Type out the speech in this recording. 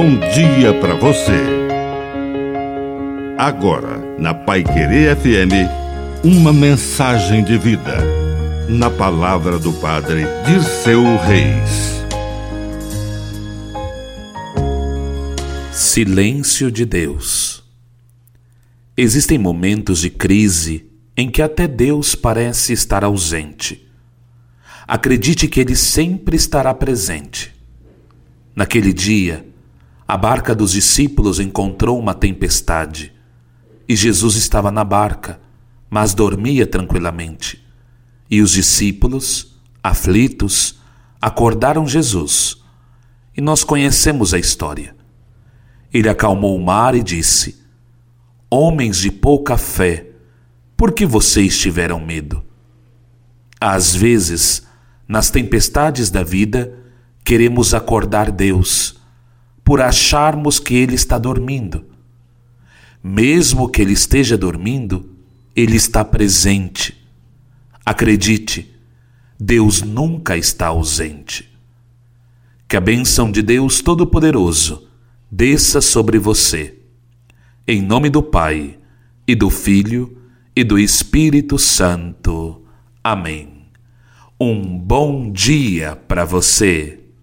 bom dia para você. Agora, na Pai Querer FM, uma mensagem de vida. Na palavra do Padre de seu Reis. Silêncio de Deus. Existem momentos de crise em que até Deus parece estar ausente. Acredite que Ele sempre estará presente. Naquele dia, a barca dos discípulos encontrou uma tempestade e Jesus estava na barca, mas dormia tranquilamente. E os discípulos, aflitos, acordaram Jesus. E nós conhecemos a história. Ele acalmou o mar e disse: Homens de pouca fé, por que vocês tiveram medo? Às vezes, nas tempestades da vida, queremos acordar Deus por acharmos que Ele está dormindo. Mesmo que Ele esteja dormindo, Ele está presente. Acredite, Deus nunca está ausente. Que a bênção de Deus Todo-Poderoso desça sobre você. Em nome do Pai, e do Filho, e do Espírito Santo. Amém. Um bom dia para você.